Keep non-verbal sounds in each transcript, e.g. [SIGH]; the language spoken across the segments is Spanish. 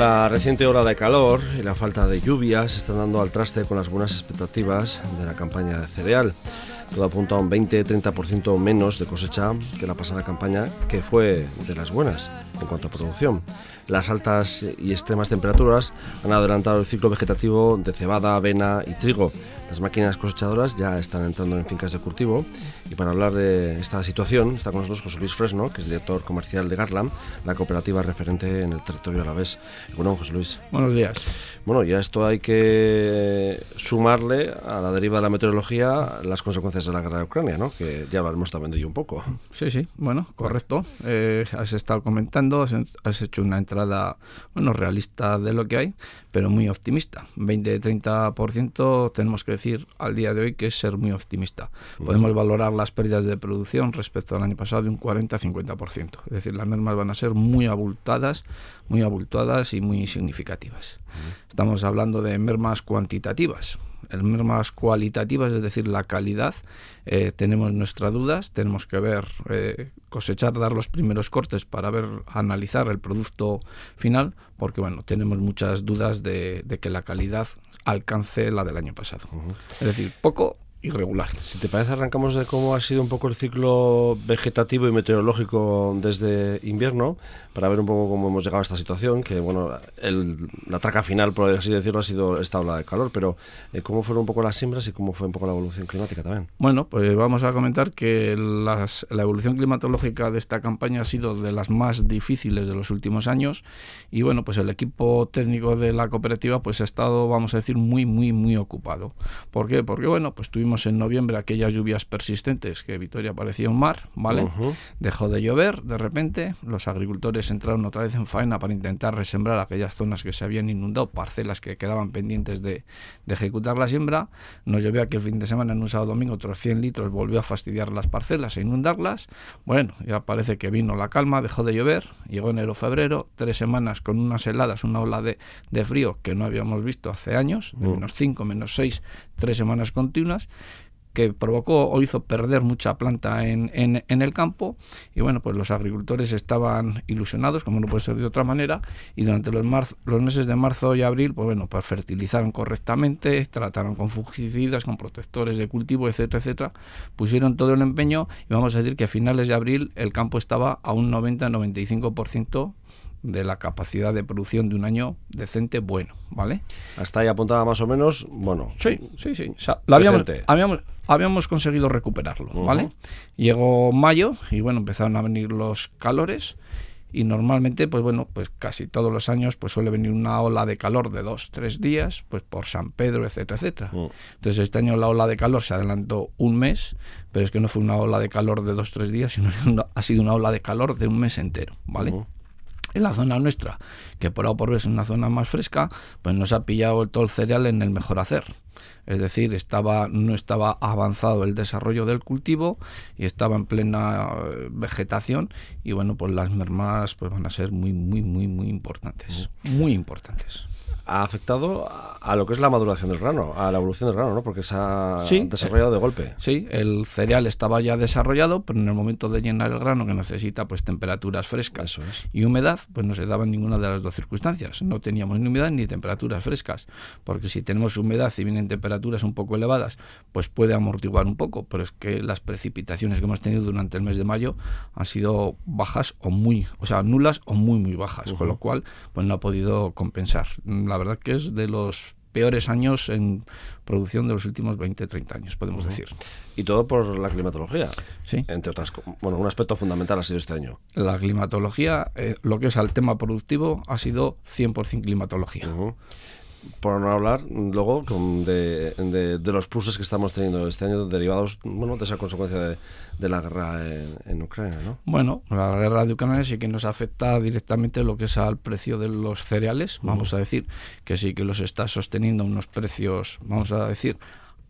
La reciente ola de calor y la falta de lluvias están dando al traste con las buenas expectativas de la campaña de cereal. Todo apunta a un 20-30% menos de cosecha que la pasada campaña, que fue de las buenas en cuanto a producción. Las altas y extremas temperaturas han adelantado el ciclo vegetativo de cebada, avena y trigo. Las máquinas cosechadoras ya están entrando en fincas de cultivo y para hablar de esta situación está con nosotros José Luis Fresno, que es director comercial de Garland, la cooperativa referente en el territorio alavés. Bueno, José Luis. Buenos días. Bueno, ya esto hay que sumarle a la deriva de la meteorología las consecuencias de la guerra de Ucrania, ¿no? Que ya hablamos también de ello un poco. Sí, sí, bueno, correcto. Eh, has estado comentando, has hecho una entrada, bueno, realista de lo que hay, pero muy optimista. 20-30% tenemos que decir al día de hoy que es ser muy optimista. Podemos valorar las pérdidas de producción respecto al año pasado de un 40-50%. Es decir, las mermas van a ser muy abultadas, muy abultadas y muy significativas. Estamos hablando de mermas cuantitativas. El mermas cualitativas, es decir, la calidad, eh, tenemos nuestras dudas, tenemos que ver, eh, cosechar, dar los primeros cortes para ver, analizar el producto final, porque bueno, tenemos muchas dudas de, que la calidad alcance la del año pasado. Es decir, poco irregular. Si te parece, arrancamos de cómo ha sido un poco el ciclo vegetativo y meteorológico desde invierno, para ver un poco cómo hemos llegado a esta situación, que bueno, el, la traca final, por así decirlo, ha sido esta ola de calor, pero eh, cómo fueron un poco las siembras y cómo fue un poco la evolución climática también. Bueno, pues vamos a comentar que las, la evolución climatológica de esta campaña ha sido de las más difíciles de los últimos años y bueno, pues el equipo técnico de la cooperativa pues ha estado, vamos a decir, muy, muy, muy ocupado. ¿Por qué? Porque bueno, pues tuvimos en noviembre aquellas lluvias persistentes que Vitoria parecía un mar, ¿vale? Dejó de llover de repente, los agricultores entraron otra vez en faena para intentar resembrar aquellas zonas que se habían inundado, parcelas que quedaban pendientes de, ejecutar la siembra. Nos llovió aquí el fin de semana en un sábado domingo otros 100 litros, volvió a fastidiar las parcelas e inundarlas. Bueno, ya parece que vino la calma, dejó de llover, llegó enero, febrero, tres semanas con unas heladas, una ola de, de frío que no habíamos visto hace años, de mm. menos 5, menos 6, tres semanas continuas que provocó o hizo perder mucha planta en, en, el campo. Y bueno pues los agricultores estaban ilusionados como no puede ser de otra manera. Y durante los, los meses de marzo y abril pues bueno pues fertilizaron correctamente trataron con fungicidas con protectores de cultivo etcétera etcétera. Pusieron todo el empeño y vamos a decir que a finales de abril el campo estaba a un 90-95% de la capacidad de producción de un año decente bueno, ¿vale? Hasta ahí apuntaba más o menos, bueno. Sí, sí, sí. habíamos, habíamos, habíamos, conseguido recuperarlo, ¿vale? Llegó mayo y bueno, empezaron a venir los calores y normalmente, pues bueno, pues casi todos los años pues suele venir una ola de calor de dos, tres días, pues por San Pedro, etcétera, etcétera. Entonces este año la ola de calor se adelantó un mes, pero es que no fue una ola de calor de dos, tres días, sino [LAUGHS] ha sido una ola de calor de un mes entero, ¿vale? En la zona nuestra, que por ahora por es una zona más fresca, pues nos ha pillado todo el cereal en el mejor hacer. Es decir, estaba, no estaba avanzado el desarrollo del cultivo y estaba en plena eh, vegetación y bueno, pues las mermas pues van a ser muy, muy, muy, muy importantes. Muy importantes ha afectado a lo que es la maduración del grano, a la evolución del grano, ¿no? Porque se ha desarrollado de golpe. Sí, el cereal estaba ya desarrollado, pero en el momento de llenar el grano, que necesita pues temperaturas frescas y humedad, pues no se daban ninguna de las dos circunstancias. No teníamos ni humedad ni temperaturas frescas, porque si tenemos humedad y vienen temperaturas un poco elevadas, pues puede amortiguar un poco, pero es que las precipitaciones que hemos tenido durante el mes de mayo han sido bajas o muy, o sea, nulas o muy muy bajas, con lo cual pues no ha podido compensar. La verdad que es de los peores años en producción de los últimos 20, 30 años, podemos decir. Y todo por la climatología. Sí. Entre otras, bueno, un aspecto fundamental ha sido este año. La climatología, eh, lo que es al tema productivo, ha sido 100% climatología por no hablar luego de, de, los pluses que estamos teniendo este año derivados bueno de esa consecuencia de, la guerra en, Ucrania ¿no? bueno la guerra de Ucrania sí que nos afecta directamente lo que es al precio de los cereales vamos a decir que sí que los está sosteniendo unos precios vamos a decir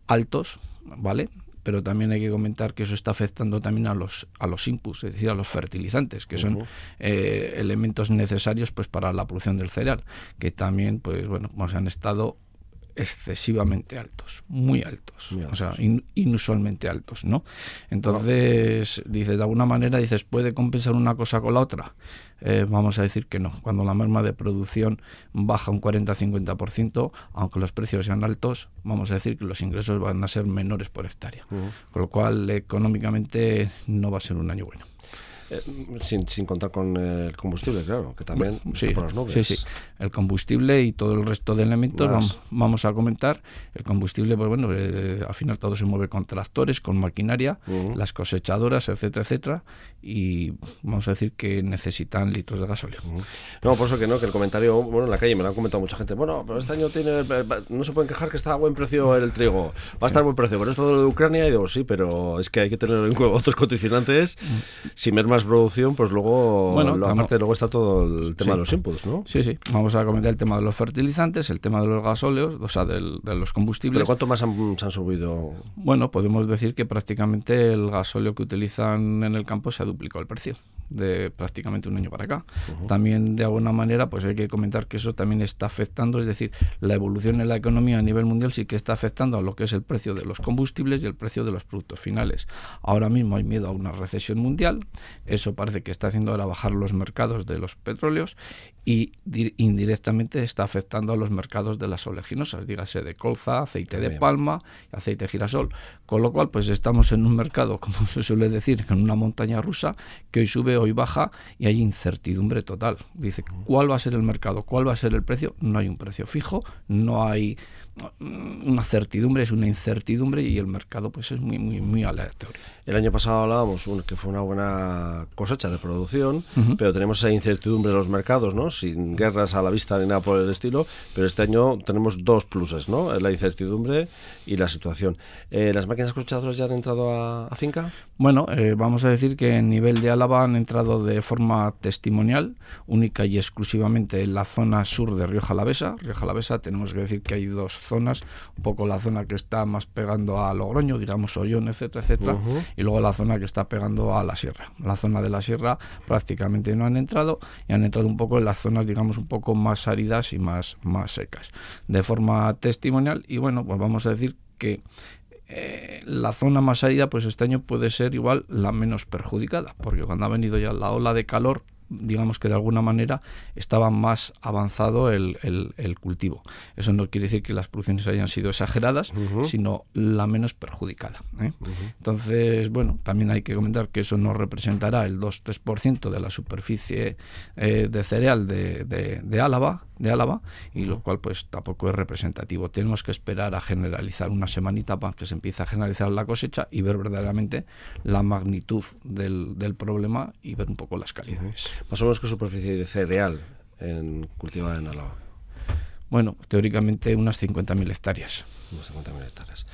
altos vale pero también hay que comentar que eso está afectando también a los a los inputs, es decir, a los fertilizantes, que son eh, elementos necesarios pues para la producción del cereal, que también pues bueno, pues han estado excesivamente altos, muy altos, o sea, inusualmente altos, ¿no? Entonces, dices, de alguna manera, dices, ¿puede compensar una cosa con la otra? Eh, vamos a decir que no. Cuando la merma de producción baja un 40-50%, aunque los precios sean altos, vamos a decir que los ingresos van a ser menores por hectárea. Con lo cual, económicamente, no va a ser un año bueno. Eh, sin, sin, contar con el combustible, claro, que también sí, por las nubes. Sí, sí. El combustible y todo el resto de elementos vamos, a comentar. El combustible, pues bueno, eh, al final todo se mueve con tractores, con maquinaria, las cosechadoras, etcétera, etcétera. Y vamos a decir que necesitan litros de gasóleo. No, por eso que no, que el comentario, bueno, en la calle me lo han comentado mucha gente. Bueno, pero este año tiene, no se pueden quejar que está a buen precio el trigo. Va a estar a buen precio. Por esto de Ucrania, y digo, sí, pero es que hay que tener en cuenta otros condicionantes. Si mermas producción, pues luego, bueno, aparte luego está todo el tema de los inputs, ¿no? Sí, sí. Vamos a comentar el tema de los fertilizantes, el tema de los gasóleos, o sea, de los combustibles. ¿Pero cuánto más han, se han subido? Bueno, podemos decir que prácticamente el gasóleo que utilizan en el campo se ha duplicado el precio de prácticamente un año para acá. También, de alguna manera, pues hay que comentar que eso también está afectando, es decir, la evolución en la economía a nivel mundial sí que está afectando a lo que es el precio de los combustibles y el precio de los productos finales. Ahora mismo hay miedo a una recesión mundial, eso parece que está haciendo ahora bajar los mercados de los petróleos y indirectamente está afectando a los mercados de las oleaginosas, dígase de colza, aceite de palma, aceite de girasol. Con lo cual, pues estamos en un mercado, como [LAUGHS] se suele decir, en una montaña rusa, que hoy sube, hoy baja y hay incertidumbre total. Dice, ¿cuál va a ser el mercado? ¿Cuál va a ser el precio? No hay un precio fijo, no hay una certidumbre, es una incertidumbre y el mercado pues es muy muy muy aleatorio. El año pasado hablábamos que fue una buena cosecha de producción, pero tenemos esa incertidumbre en los mercados, ¿no? Sin guerras a la vista ni nada por el estilo, pero este año tenemos dos pluses, ¿no? La incertidumbre y la situación. Eh, ¿Las máquinas cosechadoras ya han entrado a, finca? Bueno, eh, vamos a decir que en nivel de Álava han entrado de forma testimonial, única y exclusivamente en la zona sur de Rioja Alavesa. Rioja Alavesa tenemos que decir que hay dos zonas, un poco la zona que está más pegando a Logroño, digamos Ollón, etcétera, etcétera, y luego la zona que está pegando a la sierra. La zona de la sierra prácticamente no han entrado y han entrado un poco en las zonas, digamos, un poco más áridas y más, más secas, de forma testimonial. Y bueno, pues vamos a decir que eh, la zona más árida, pues este año puede ser igual la menos perjudicada, porque cuando ha venido ya la ola de calor, digamos que de alguna manera estaba más avanzado el, el, cultivo. Eso no quiere decir que las producciones hayan sido exageradas, sino la menos perjudicada. ¿eh? Entonces, bueno, también hay que comentar que eso no representará el 2-3% de la superficie eh, de cereal de, de, Álava, de Álava, y lo cual pues tampoco es representativo. Tenemos que esperar a generalizar una semanita para que se empiece a generalizar la cosecha y ver verdaderamente la magnitud del, del problema y ver un poco las calidades. Más o menos qué superficie de cereal en, cultivada en Álava. Bueno, teóricamente unas 50.000 hectáreas. Unas 50.000 hectáreas.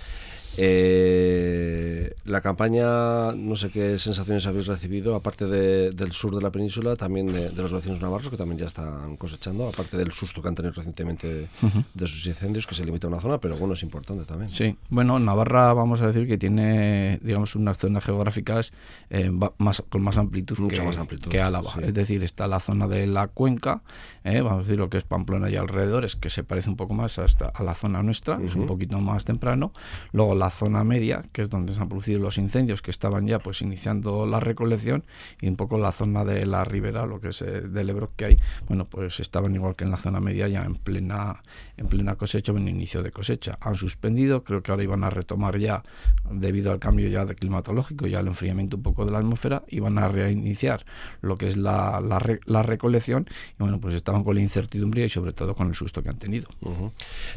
Eh, la campaña, no sé qué sensaciones habéis recibido, aparte del sur de la península, también de, los vecinos navarros que también ya están cosechando, aparte del susto que han tenido recientemente de sus incendios, que se limita a una zona, pero bueno, es importante también. Sí, bueno, Navarra vamos a decir que tiene, digamos, unas zonas geográficas eh, más, con más amplitud, que, más amplitud que Álava. Es decir, está la zona de la cuenca, eh, vamos a decir lo que es Pamplona y alrededores, que se parece un poco más hasta a la zona nuestra, es un poquito más temprano. Luego la zona media, que es donde se han producido los incendios que estaban ya pues iniciando la recolección y un poco la zona de la ribera, lo que es eh, del Ebro que hay, bueno, pues estaban igual que en la zona media ya en plena en plena cosecha o en inicio de cosecha. Han suspendido, creo que ahora iban a retomar ya debido al cambio ya de climatológico y al enfriamiento un poco de la atmósfera, iban a reiniciar lo que es la, la, recolección y bueno, pues estaban con la incertidumbre y sobre todo con el susto que han tenido.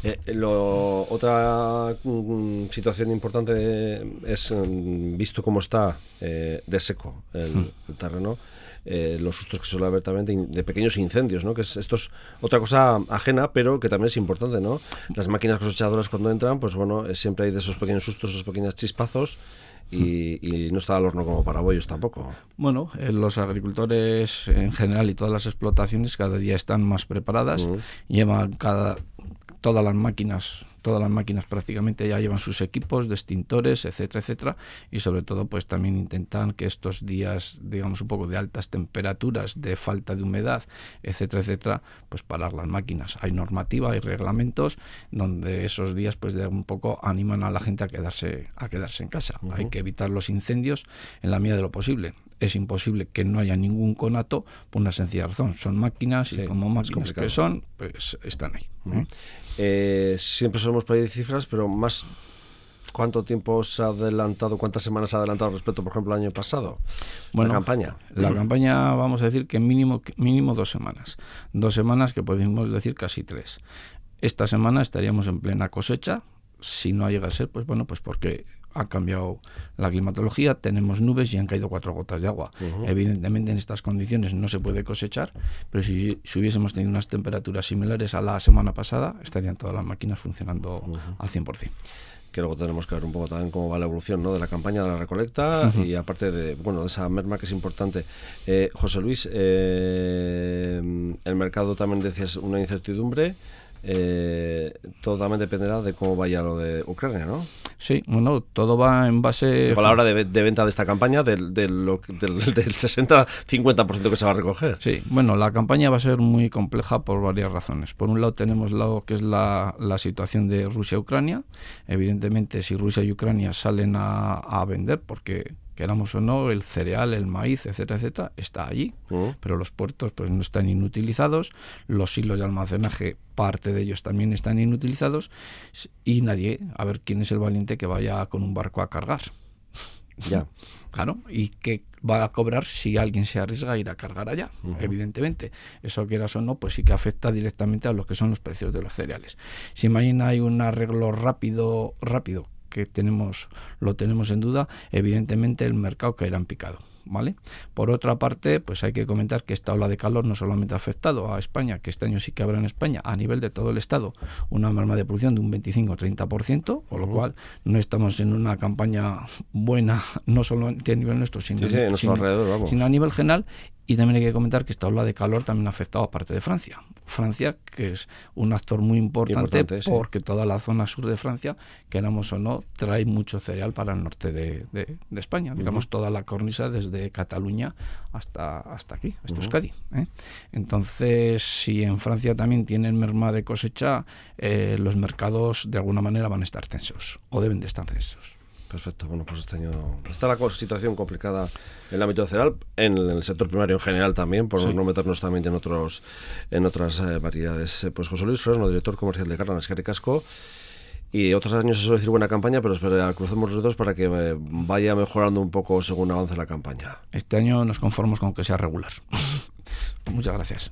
Eh, lo, otra mm, situación importante es, mm, visto cómo está eh, de seco el, hmm. terreno, eh, los sustos que suele haber también de, pequeños incendios, ¿no? Que es, esto es otra cosa ajena, pero que también es importante, ¿no? Las máquinas cosechadoras cuando entran, pues bueno, eh, siempre hay de esos pequeños sustos, esos pequeños chispazos. Y, hmm. no está al horno como para bollos tampoco. Bueno, los agricultores en general y todas las explotaciones cada día están más preparadas, hmm. llevan cada todas las máquinas, todas las máquinas prácticamente ya llevan sus equipos de extintores, etcétera, etcétera, y sobre todo pues también intentan que estos días, digamos un poco de altas temperaturas, de falta de humedad, etcétera, etcétera, pues parar las máquinas. Hay normativa, hay reglamentos donde esos días pues de un poco animan a la gente a quedarse a quedarse en casa. Hay que evitar los incendios en la medida de lo posible es imposible que no haya ningún conato por una sencilla razón. Son máquinas y como máquinas que son, pues están ahí. ¿eh? Eh, siempre solemos pedir cifras, pero más ¿Cuánto tiempo se ha adelantado, cuántas semanas ha adelantado respecto, por ejemplo, al año pasado? Bueno, la campaña. La campaña, vamos a decir que mínimo, mínimo dos semanas. Dos semanas que podemos decir casi tres. Esta semana estaríamos en plena cosecha. Si no llega a ser, pues bueno, pues porque ha cambiado la climatología, tenemos nubes y han caído cuatro gotas de agua. Evidentemente en estas condiciones no se puede cosechar, pero si, hubiésemos tenido unas temperaturas similares a la semana pasada, estarían todas las máquinas funcionando al 100% que luego tenemos que ver un poco también cómo va la evolución ¿no? de la campaña de la recolecta y aparte de bueno de esa merma que es importante. Eh, José Luis, eh, el mercado también decías una incertidumbre eh, todo también dependerá de cómo vaya lo de Ucrania, ¿no? Sí, bueno, todo va en base... Con la hora de, venta de esta campaña, del, del, del, [LAUGHS] 60-50% que se va a recoger. Sí, bueno, la campaña va a ser muy compleja por varias razones. Por un lado tenemos lo que es la, la situación de Rusia-Ucrania. Evidentemente, si Rusia y Ucrania salen a, a vender, porque queramos o no, el cereal, el maíz, etcétera, etcétera, está allí, mm. pero los puertos pues no están inutilizados, los hilos de almacenaje, parte de ellos también están inutilizados, y nadie, a ver quién es el valiente que vaya con un barco a cargar. Ya. [LAUGHS] claro, y que va a cobrar si alguien se arriesga a ir a cargar allá, evidentemente. Eso quieras o no, pues sí que afecta directamente a lo que son los precios de los cereales. Si mañana hay un arreglo rápido, rápido que tenemos, lo tenemos en duda, evidentemente el mercado caerá en picado. ¿Vale? Por otra parte, pues hay que comentar que esta ola de calor no solamente ha afectado a España, que este año sí que habrá en España, a nivel de todo el Estado, una merma de producción de un 25-30%, con lo cual no estamos en una campaña buena, no solo a nivel nuestro, sino, sino a nivel general, y también hay que comentar que esta ola de calor también ha afectado a parte de Francia. Francia, que es un actor muy importante, porque toda la zona sur de Francia, queramos o no, trae mucho cereal para el norte de, España. Digamos, toda la cornisa desde Cataluña hasta, hasta aquí, hasta Euskadi. ¿eh? Entonces, si en Francia también tienen merma de cosecha, eh, los mercados de alguna manera van a estar tensos, o deben de estar tensos. Perfecto. Bueno, pues este año está la situación complicada en el ámbito cereal, en el sector primario en general también, por no meternos también en otros en otras eh, variedades. Eh, pues José Luis Fresno, director comercial de Carla Esquere Casco. Y otros años se suele decir buena campaña, pero espera, crucemos los dedos para que eh, vaya mejorando un poco según avance la campaña. Este año nos conformamos con que sea regular. [LAUGHS] Muchas gracias.